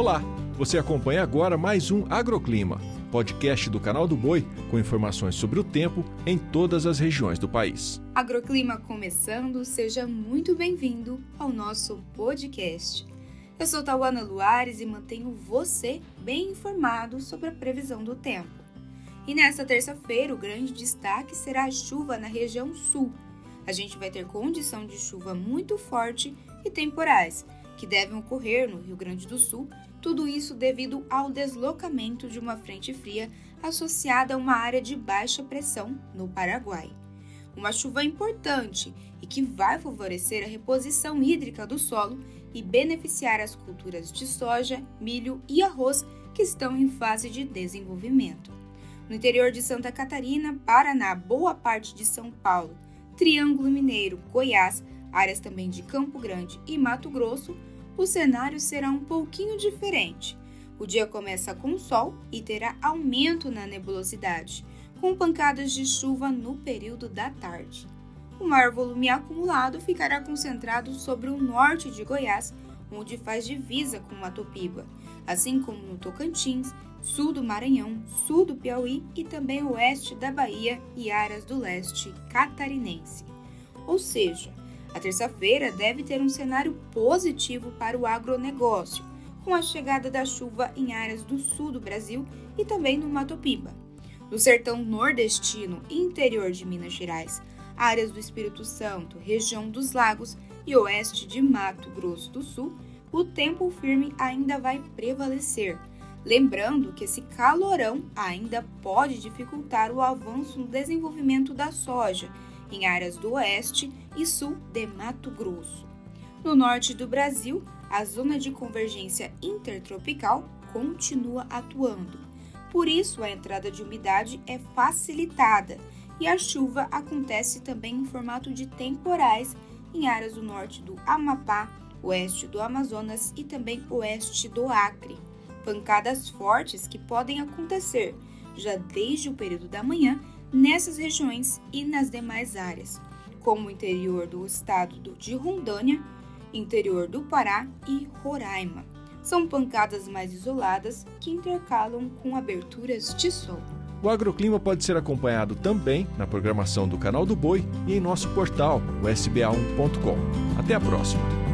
Olá, você acompanha agora mais um Agroclima, podcast do canal do Boi com informações sobre o tempo em todas as regiões do país. Agroclima começando, seja muito bem-vindo ao nosso podcast. Eu sou Tauana Luares e mantenho você bem informado sobre a previsão do tempo. E nesta terça-feira, o grande destaque será a chuva na região sul. A gente vai ter condição de chuva muito forte e temporais, que devem ocorrer no Rio Grande do Sul, tudo isso devido ao deslocamento de uma frente fria associada a uma área de baixa pressão no Paraguai. Uma chuva importante e que vai favorecer a reposição hídrica do solo e beneficiar as culturas de soja, milho e arroz que estão em fase de desenvolvimento. No interior de Santa Catarina, Paraná, boa parte de São Paulo, Triângulo Mineiro, Goiás, áreas também de Campo Grande e Mato Grosso, o cenário será um pouquinho diferente. O dia começa com sol e terá aumento na nebulosidade, com pancadas de chuva no período da tarde. O maior volume acumulado ficará concentrado sobre o norte de Goiás, onde faz divisa com Matopiba, assim como no Tocantins, sul do Maranhão, sul do Piauí e também oeste da Bahia e áreas do leste catarinense. Ou seja, a terça-feira deve ter um cenário positivo para o agronegócio, com a chegada da chuva em áreas do sul do Brasil e também no Mato Piba. No sertão nordestino e interior de Minas Gerais, áreas do Espírito Santo, região dos lagos e oeste de Mato Grosso do Sul, o tempo firme ainda vai prevalecer. Lembrando que esse calorão ainda pode dificultar o avanço no desenvolvimento da soja em áreas do oeste e sul de Mato Grosso. No norte do Brasil, a zona de convergência intertropical continua atuando. Por isso, a entrada de umidade é facilitada e a chuva acontece também em formato de temporais em áreas do norte do Amapá, oeste do Amazonas e também oeste do Acre. Pancadas fortes que podem acontecer já desde o período da manhã nessas regiões e nas demais áreas, como o interior do estado de Rondônia, interior do Pará e Roraima. São pancadas mais isoladas que intercalam com aberturas de sol. O agroclima pode ser acompanhado também na programação do Canal do Boi e em nosso portal, o sba1.com. Até a próxima!